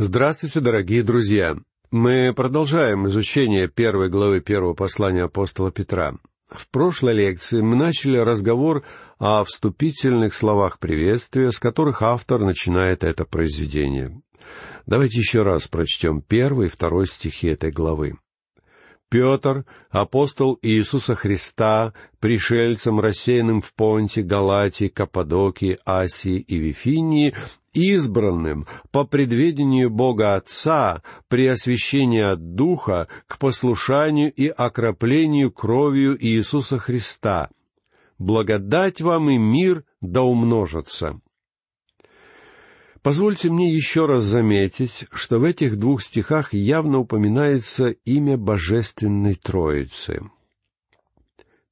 Здравствуйте, дорогие друзья! Мы продолжаем изучение первой главы первого послания апостола Петра. В прошлой лекции мы начали разговор о вступительных словах приветствия, с которых автор начинает это произведение. Давайте еще раз прочтем первый и второй стихи этой главы. Петр, апостол Иисуса Христа, пришельцам, рассеянным в Понте, Галатии, Каппадокии, Асии и Вифинии, избранным по предведению Бога Отца при освящении от Духа к послушанию и окроплению кровью Иисуса Христа. Благодать вам и мир да умножатся. Позвольте мне еще раз заметить, что в этих двух стихах явно упоминается имя Божественной Троицы.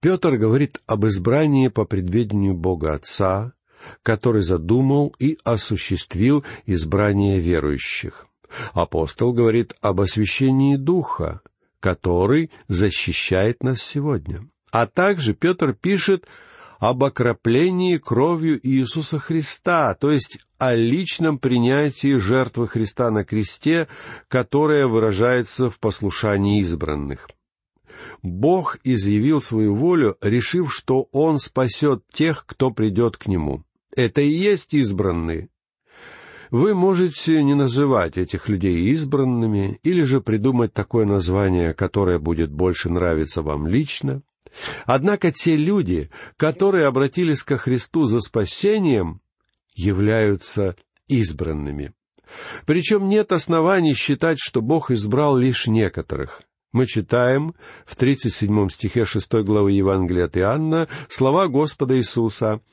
Петр говорит об избрании по предведению Бога Отца, который задумал и осуществил избрание верующих. Апостол говорит об освящении Духа, который защищает нас сегодня. А также Петр пишет об окроплении кровью Иисуса Христа, то есть о личном принятии жертвы Христа на кресте, которая выражается в послушании избранных. Бог изъявил свою волю, решив, что Он спасет тех, кто придет к Нему. Это и есть избранные. Вы можете не называть этих людей избранными, или же придумать такое название, которое будет больше нравиться вам лично. Однако те люди, которые обратились ко Христу за спасением, являются избранными. Причем нет оснований считать, что Бог избрал лишь некоторых. Мы читаем в 37 стихе 6 главы Евангелия от Иоанна слова Господа Иисуса —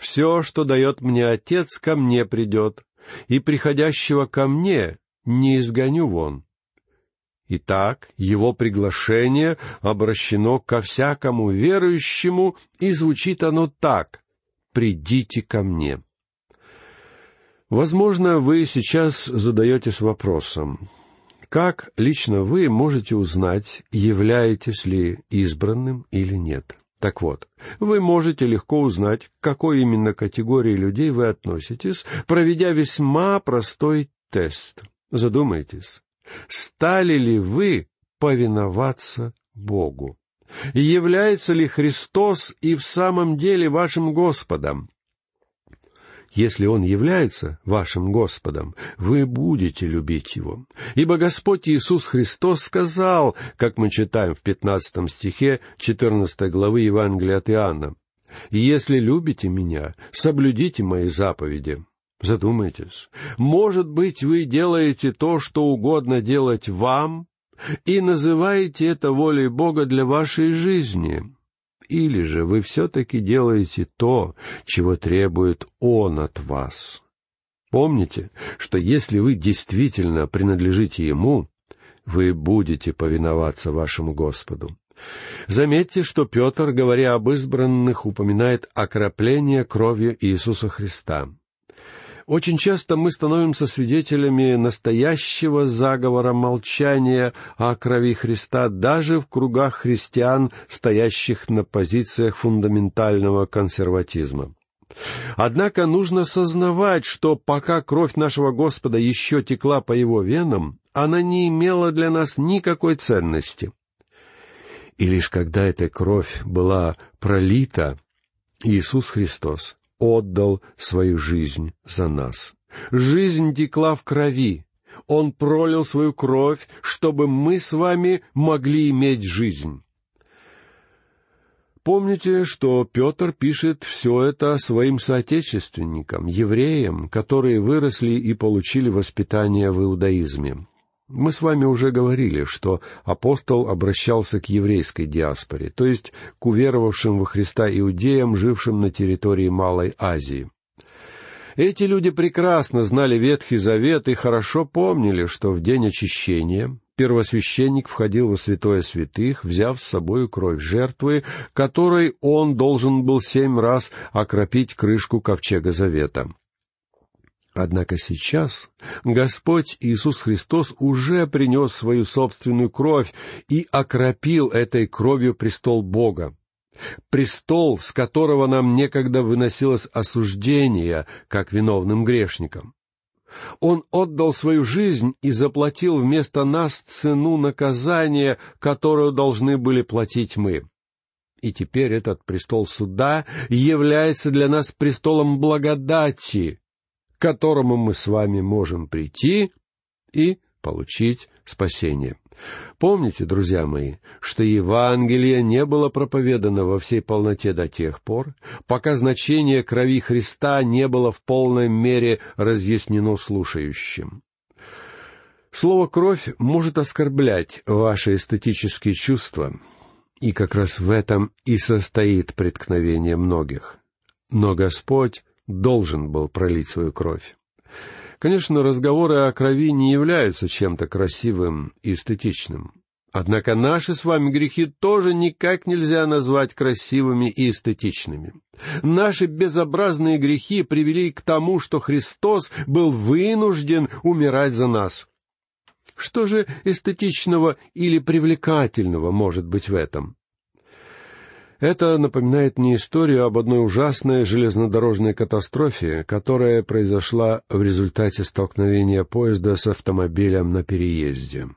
все, что дает мне Отец, ко мне придет, и приходящего ко мне не изгоню вон. Итак, его приглашение обращено ко всякому верующему, и звучит оно так «Придите ко мне». Возможно, вы сейчас задаетесь вопросом, как лично вы можете узнать, являетесь ли избранным или нет? Так вот, вы можете легко узнать, к какой именно категории людей вы относитесь, проведя весьма простой тест. Задумайтесь, стали ли вы повиноваться Богу? Является ли Христос и в самом деле вашим Господом? Если Он является вашим Господом, вы будете любить Его. Ибо Господь Иисус Христос сказал, как мы читаем в пятнадцатом стихе четырнадцатой главы Евангелия от Иоанна, «Если любите Меня, соблюдите Мои заповеди». Задумайтесь, может быть, вы делаете то, что угодно делать вам, и называете это волей Бога для вашей жизни или же вы все-таки делаете то, чего требует Он от вас. Помните, что если вы действительно принадлежите Ему, вы будете повиноваться вашему Господу. Заметьте, что Петр, говоря об избранных, упоминает окропление кровью Иисуса Христа. Очень часто мы становимся свидетелями настоящего заговора молчания о крови Христа даже в кругах христиан, стоящих на позициях фундаментального консерватизма. Однако нужно сознавать, что пока кровь нашего Господа еще текла по его венам, она не имела для нас никакой ценности. И лишь когда эта кровь была пролита, Иисус Христос отдал свою жизнь за нас. Жизнь текла в крови. Он пролил свою кровь, чтобы мы с вами могли иметь жизнь. Помните, что Петр пишет все это своим соотечественникам, евреям, которые выросли и получили воспитание в иудаизме. Мы с вами уже говорили, что апостол обращался к еврейской диаспоре, то есть к уверовавшим во Христа иудеям, жившим на территории Малой Азии. Эти люди прекрасно знали Ветхий Завет и хорошо помнили, что в день очищения первосвященник входил во святое святых, взяв с собою кровь жертвы, которой он должен был семь раз окропить крышку ковчега Завета. Однако сейчас Господь Иисус Христос уже принес свою собственную кровь и окропил этой кровью престол Бога. Престол, с которого нам некогда выносилось осуждение, как виновным грешникам. Он отдал свою жизнь и заплатил вместо нас цену наказания, которую должны были платить мы. И теперь этот престол суда является для нас престолом благодати, к которому мы с вами можем прийти и получить спасение. Помните, друзья мои, что Евангелие не было проповедано во всей полноте до тех пор, пока значение крови Христа не было в полной мере разъяснено слушающим. Слово «кровь» может оскорблять ваши эстетические чувства, и как раз в этом и состоит преткновение многих. Но Господь должен был пролить свою кровь. Конечно, разговоры о крови не являются чем-то красивым и эстетичным. Однако наши с вами грехи тоже никак нельзя назвать красивыми и эстетичными. Наши безобразные грехи привели к тому, что Христос был вынужден умирать за нас. Что же эстетичного или привлекательного может быть в этом? Это напоминает мне историю об одной ужасной железнодорожной катастрофе, которая произошла в результате столкновения поезда с автомобилем на переезде.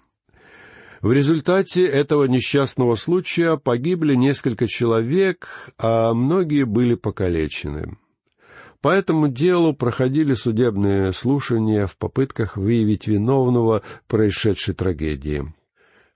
В результате этого несчастного случая погибли несколько человек, а многие были покалечены. По этому делу проходили судебные слушания в попытках выявить виновного происшедшей трагедии.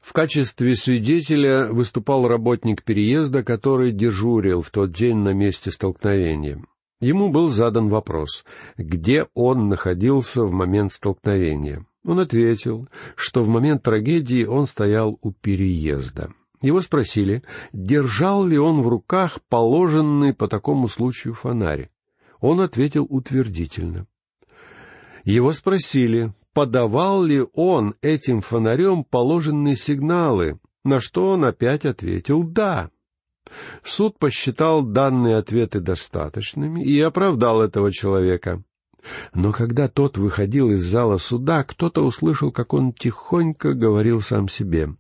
В качестве свидетеля выступал работник переезда, который дежурил в тот день на месте столкновения. Ему был задан вопрос, где он находился в момент столкновения. Он ответил, что в момент трагедии он стоял у переезда. Его спросили, держал ли он в руках положенный по такому случаю фонарь. Он ответил утвердительно. Его спросили, подавал ли он этим фонарем положенные сигналы, на что он опять ответил «да». Суд посчитал данные ответы достаточными и оправдал этого человека. Но когда тот выходил из зала суда, кто-то услышал, как он тихонько говорил сам себе.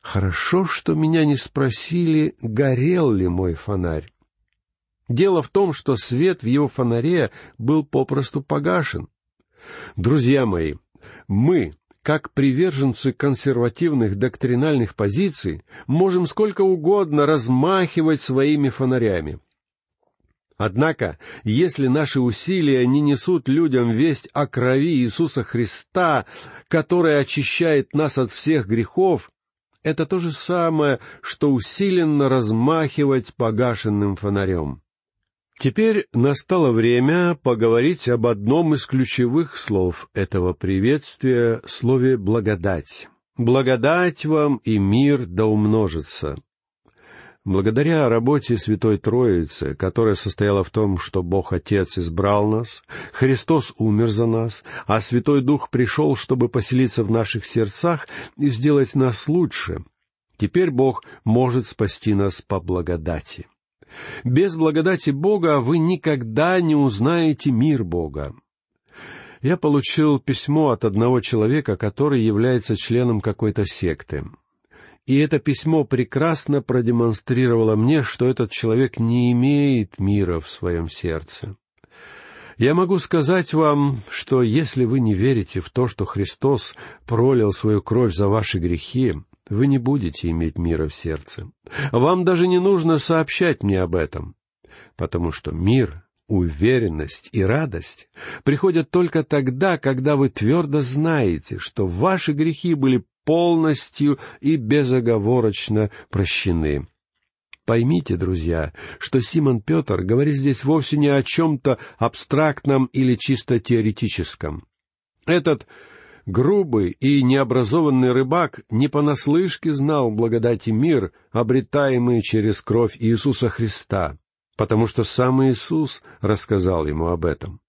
«Хорошо, что меня не спросили, горел ли мой фонарь. Дело в том, что свет в его фонаре был попросту погашен. Друзья мои, мы, как приверженцы консервативных доктринальных позиций, можем сколько угодно размахивать своими фонарями. Однако, если наши усилия не несут людям весть о крови Иисуса Христа, которая очищает нас от всех грехов, это то же самое, что усиленно размахивать погашенным фонарем. Теперь настало время поговорить об одном из ключевых слов этого приветствия, слове «благодать». «Благодать вам и мир да умножится». Благодаря работе Святой Троицы, которая состояла в том, что Бог Отец избрал нас, Христос умер за нас, а Святой Дух пришел, чтобы поселиться в наших сердцах и сделать нас лучше, теперь Бог может спасти нас по благодати. Без благодати Бога вы никогда не узнаете мир Бога. Я получил письмо от одного человека, который является членом какой-то секты. И это письмо прекрасно продемонстрировало мне, что этот человек не имеет мира в своем сердце. Я могу сказать вам, что если вы не верите в то, что Христос пролил свою кровь за ваши грехи, вы не будете иметь мира в сердце. Вам даже не нужно сообщать мне об этом, потому что мир, уверенность и радость приходят только тогда, когда вы твердо знаете, что ваши грехи были полностью и безоговорочно прощены. Поймите, друзья, что Симон Петр говорит здесь вовсе не о чем-то абстрактном или чисто теоретическом. Этот Грубый и необразованный рыбак не понаслышке знал благодать и мир, обретаемые через кровь Иисуса Христа, потому что сам Иисус рассказал ему об этом.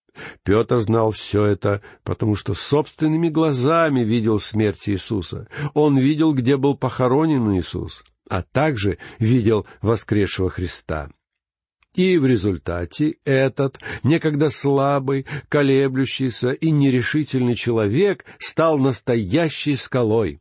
Петр знал все это, потому что собственными глазами видел смерть Иисуса. Он видел, где был похоронен Иисус, а также видел воскресшего Христа. И в результате этот, некогда слабый, колеблющийся и нерешительный человек стал настоящей скалой.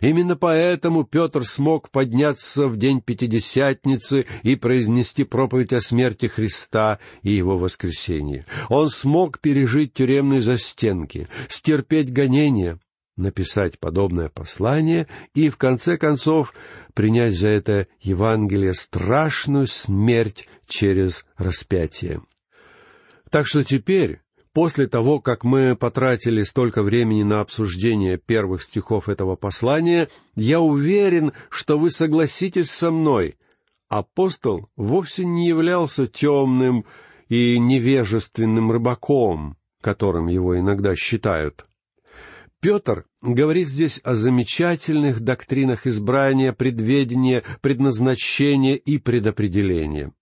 Именно поэтому Петр смог подняться в день Пятидесятницы и произнести проповедь о смерти Христа и его воскресении. Он смог пережить тюремные застенки, стерпеть гонения, написать подобное послание и, в конце концов, принять за это Евангелие страшную смерть через распятие. Так что теперь После того, как мы потратили столько времени на обсуждение первых стихов этого послания, я уверен, что вы согласитесь со мной. Апостол вовсе не являлся темным и невежественным рыбаком, которым его иногда считают. Петр говорит здесь о замечательных доктринах избрания, предведения, предназначения и предопределения.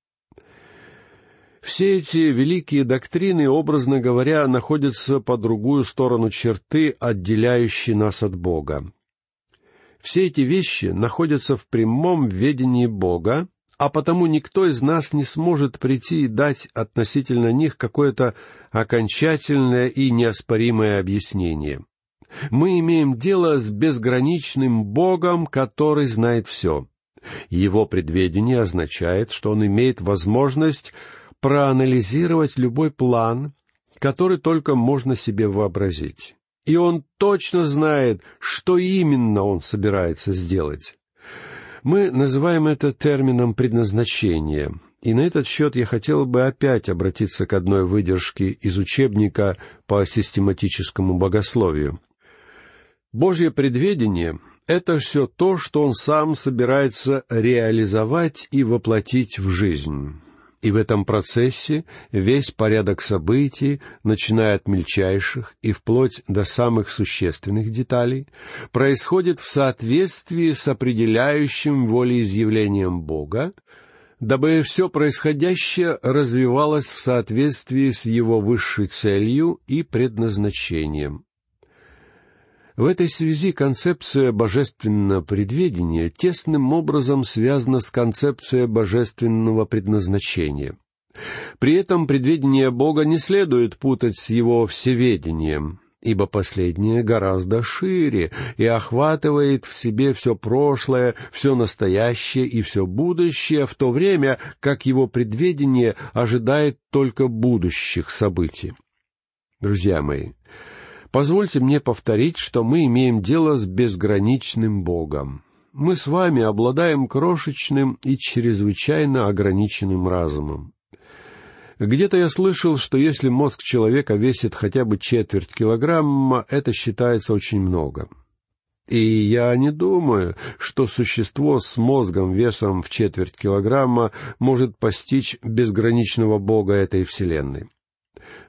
Все эти великие доктрины, образно говоря, находятся по другую сторону черты, отделяющей нас от Бога. Все эти вещи находятся в прямом ведении Бога, а потому никто из нас не сможет прийти и дать относительно них какое-то окончательное и неоспоримое объяснение. Мы имеем дело с безграничным Богом, который знает все. Его предведение означает, что он имеет возможность проанализировать любой план, который только можно себе вообразить. И он точно знает, что именно он собирается сделать. Мы называем это термином предназначения, и на этот счет я хотел бы опять обратиться к одной выдержке из учебника по систематическому богословию. Божье предведение — это все то, что он сам собирается реализовать и воплотить в жизнь. И в этом процессе весь порядок событий, начиная от мельчайших и вплоть до самых существенных деталей, происходит в соответствии с определяющим волеизъявлением Бога, дабы все происходящее развивалось в соответствии с его высшей целью и предназначением. В этой связи концепция божественного предведения тесным образом связана с концепцией божественного предназначения. При этом предведение Бога не следует путать с его всеведением, ибо последнее гораздо шире и охватывает в себе все прошлое, все настоящее и все будущее, в то время как его предведение ожидает только будущих событий. Друзья мои, Позвольте мне повторить, что мы имеем дело с безграничным Богом. Мы с вами обладаем крошечным и чрезвычайно ограниченным разумом. Где-то я слышал, что если мозг человека весит хотя бы четверть килограмма, это считается очень много. И я не думаю, что существо с мозгом весом в четверть килограмма может постичь безграничного Бога этой Вселенной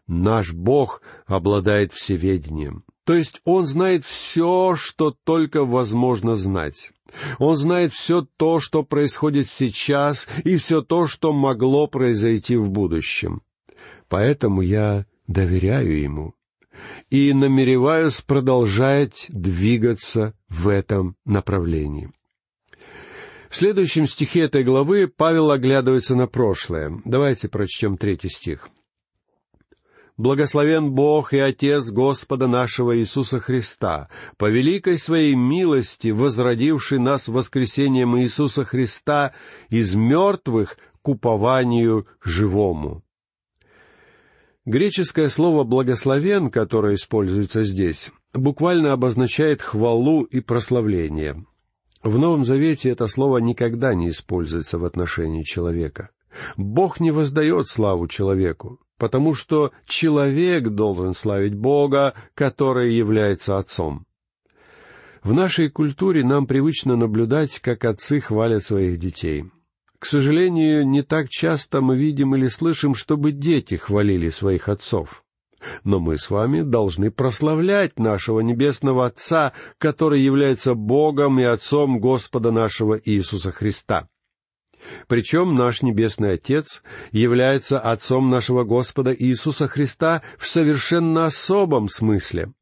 наш Бог обладает всеведением. То есть Он знает все, что только возможно знать. Он знает все то, что происходит сейчас, и все то, что могло произойти в будущем. Поэтому я доверяю Ему и намереваюсь продолжать двигаться в этом направлении. В следующем стихе этой главы Павел оглядывается на прошлое. Давайте прочтем третий стих. Благословен Бог и Отец Господа нашего Иисуса Христа, по великой своей милости, возродивший нас воскресением Иисуса Христа из мертвых к упованию живому. Греческое слово «благословен», которое используется здесь, буквально обозначает хвалу и прославление. В Новом Завете это слово никогда не используется в отношении человека. Бог не воздает славу человеку потому что человек должен славить Бога, который является Отцом. В нашей культуре нам привычно наблюдать, как отцы хвалят своих детей. К сожалению, не так часто мы видим или слышим, чтобы дети хвалили своих отцов. Но мы с вами должны прославлять нашего Небесного Отца, который является Богом и Отцом Господа нашего Иисуса Христа. Причем наш Небесный Отец является Отцом нашего Господа Иисуса Христа в совершенно особом смысле.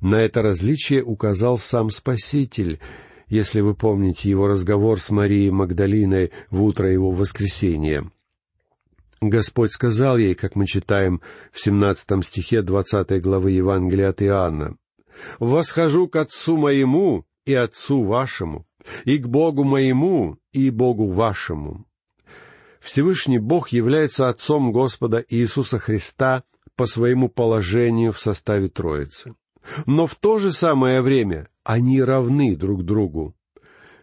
На это различие указал сам Спаситель, если вы помните его разговор с Марией Магдалиной в утро его воскресения. Господь сказал ей, как мы читаем в семнадцатом стихе двадцатой главы Евангелия от Иоанна, «Восхожу к Отцу моему и Отцу вашему, и к Богу моему, и Богу вашему». Всевышний Бог является Отцом Господа Иисуса Христа по своему положению в составе Троицы. Но в то же самое время они равны друг другу.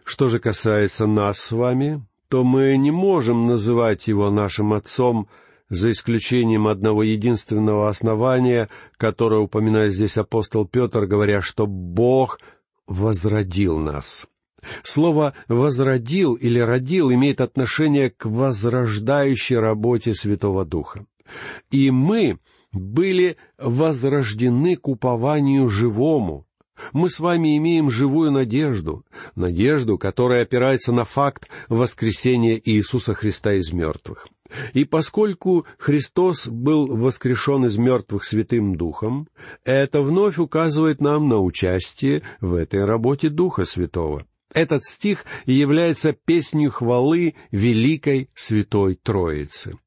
Что же касается нас с вами, то мы не можем называть его нашим Отцом, за исключением одного единственного основания, которое упоминает здесь апостол Петр, говоря, что Бог возродил нас. Слово «возродил» или «родил» имеет отношение к возрождающей работе Святого Духа. И мы были возрождены к упованию живому. Мы с вами имеем живую надежду, надежду, которая опирается на факт воскресения Иисуса Христа из мертвых. И поскольку Христос был воскрешен из мертвых Святым Духом, это вновь указывает нам на участие в этой работе Духа Святого. Этот стих является песнью хвалы Великой Святой Троицы.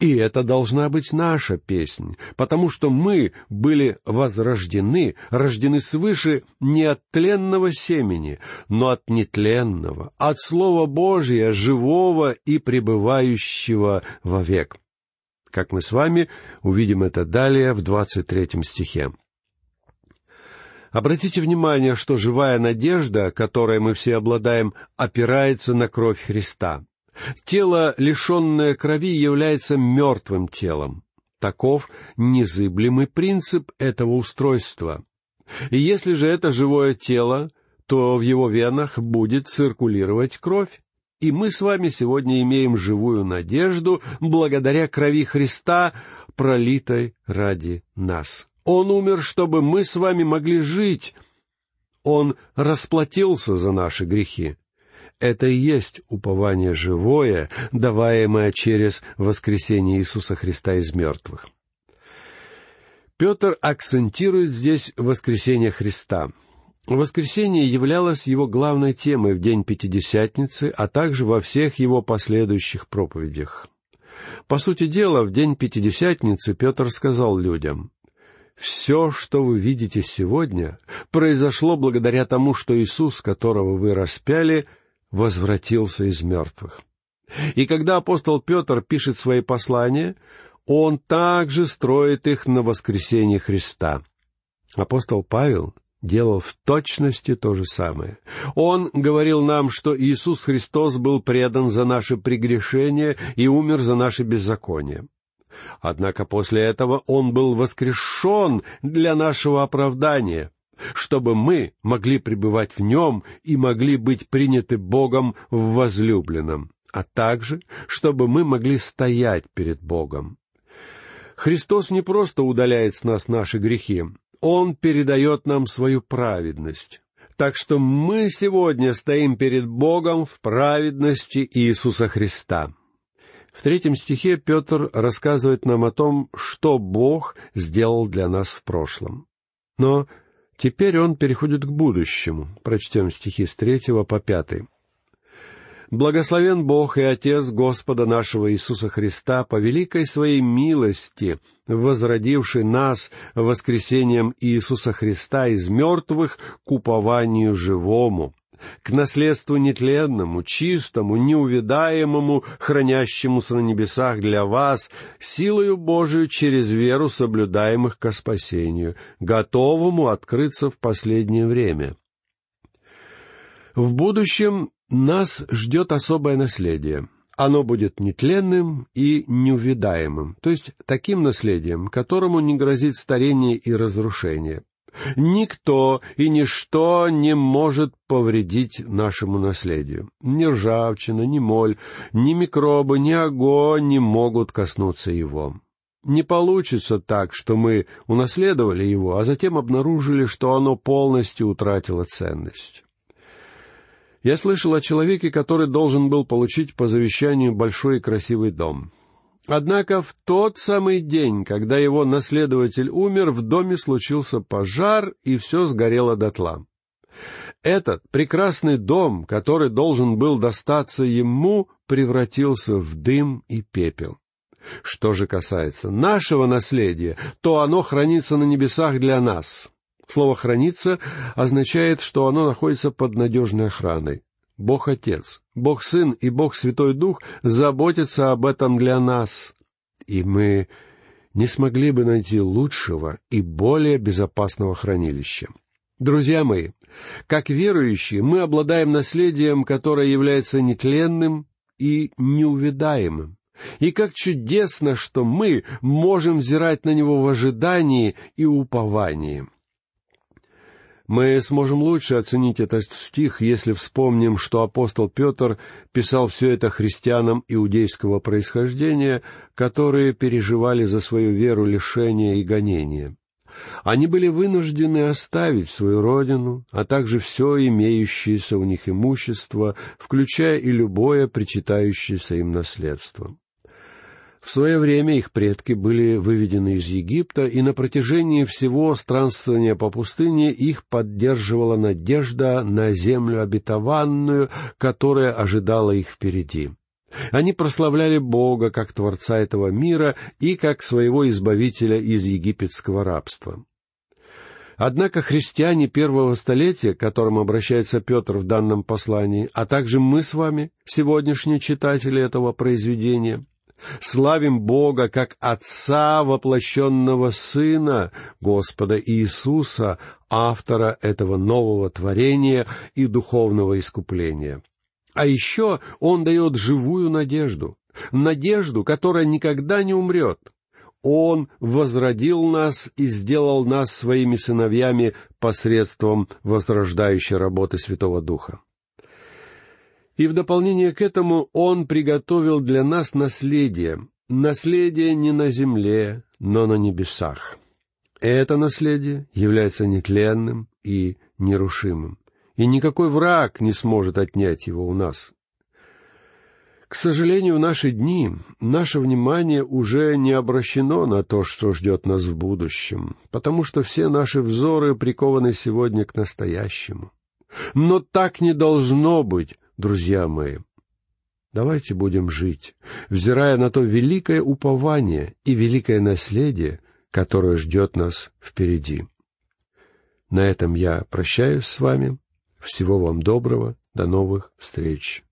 И это должна быть наша песнь, потому что мы были возрождены, рождены свыше не от тленного семени, но от нетленного, от Слова Божия, живого и пребывающего вовек. Как мы с вами увидим это далее в двадцать третьем стихе. Обратите внимание, что живая надежда, которой мы все обладаем, опирается на кровь Христа. Тело, лишенное крови, является мертвым телом. Таков незыблемый принцип этого устройства. И если же это живое тело, то в его венах будет циркулировать кровь. И мы с вами сегодня имеем живую надежду благодаря крови Христа, пролитой ради нас. Он умер, чтобы мы с вами могли жить. Он расплатился за наши грехи. Это и есть упование живое, даваемое через воскресение Иисуса Христа из мертвых. Петр акцентирует здесь воскресение Христа. Воскресение являлось его главной темой в день Пятидесятницы, а также во всех его последующих проповедях. По сути дела, в день Пятидесятницы Петр сказал людям, все, что вы видите сегодня, произошло благодаря тому, что Иисус, которого вы распяли, возвратился из мертвых. И когда апостол Петр пишет свои послания, он также строит их на воскресение Христа. Апостол Павел делал в точности то же самое. Он говорил нам, что Иисус Христос был предан за наши прегрешения и умер за наши беззакония. Однако после этого Он был воскрешен для нашего оправдания, чтобы мы могли пребывать в Нем и могли быть приняты Богом в возлюбленном, а также, чтобы мы могли стоять перед Богом. Христос не просто удаляет с нас наши грехи, Он передает нам свою праведность. Так что мы сегодня стоим перед Богом в праведности Иисуса Христа. В третьем стихе Петр рассказывает нам о том, что Бог сделал для нас в прошлом. Но теперь он переходит к будущему. Прочтем стихи с третьего по пятый. Благословен Бог и Отец Господа нашего Иисуса Христа по великой своей милости, возродивший нас воскресением Иисуса Христа из мертвых к упованию живому, к наследству нетленному, чистому, неувидаемому, хранящемуся на небесах для вас, силою Божию через веру соблюдаемых ко спасению, готовому открыться в последнее время. В будущем нас ждет особое наследие. Оно будет нетленным и неувидаемым, то есть таким наследием, которому не грозит старение и разрушение. Никто и ничто не может повредить нашему наследию. Ни ржавчина, ни моль, ни микробы, ни огонь не могут коснуться его. Не получится так, что мы унаследовали его, а затем обнаружили, что оно полностью утратило ценность. Я слышал о человеке, который должен был получить по завещанию большой и красивый дом. Однако в тот самый день, когда его наследователь умер, в доме случился пожар, и все сгорело дотла. Этот прекрасный дом, который должен был достаться ему, превратился в дым и пепел. Что же касается нашего наследия, то оно хранится на небесах для нас. Слово «хранится» означает, что оно находится под надежной охраной. Бог Отец, Бог Сын и Бог Святой Дух заботятся об этом для нас. И мы не смогли бы найти лучшего и более безопасного хранилища. Друзья мои, как верующие, мы обладаем наследием, которое является нетленным и неувидаемым. И как чудесно, что мы можем взирать на него в ожидании и уповании. Мы сможем лучше оценить этот стих, если вспомним, что апостол Петр писал все это христианам иудейского происхождения, которые переживали за свою веру лишения и гонения. Они были вынуждены оставить свою родину, а также все имеющееся у них имущество, включая и любое причитающееся им наследство. В свое время их предки были выведены из Египта, и на протяжении всего странствования по пустыне их поддерживала надежда на землю обетованную, которая ожидала их впереди. Они прославляли Бога как Творца этого мира и как своего Избавителя из египетского рабства. Однако христиане первого столетия, к которым обращается Петр в данном послании, а также мы с вами, сегодняшние читатели этого произведения, Славим Бога как Отца воплощенного Сына, Господа Иисуса, автора этого нового творения и духовного искупления. А еще Он дает живую надежду, надежду, которая никогда не умрет. Он возродил нас и сделал нас своими сыновьями посредством возрождающей работы Святого Духа. И в дополнение к этому Он приготовил для нас наследие, наследие не на земле, но на небесах. Это наследие является нетленным и нерушимым, и никакой враг не сможет отнять его у нас. К сожалению, в наши дни наше внимание уже не обращено на то, что ждет нас в будущем, потому что все наши взоры прикованы сегодня к настоящему. Но так не должно быть, друзья мои. Давайте будем жить, взирая на то великое упование и великое наследие, которое ждет нас впереди. На этом я прощаюсь с вами. Всего вам доброго. До новых встреч.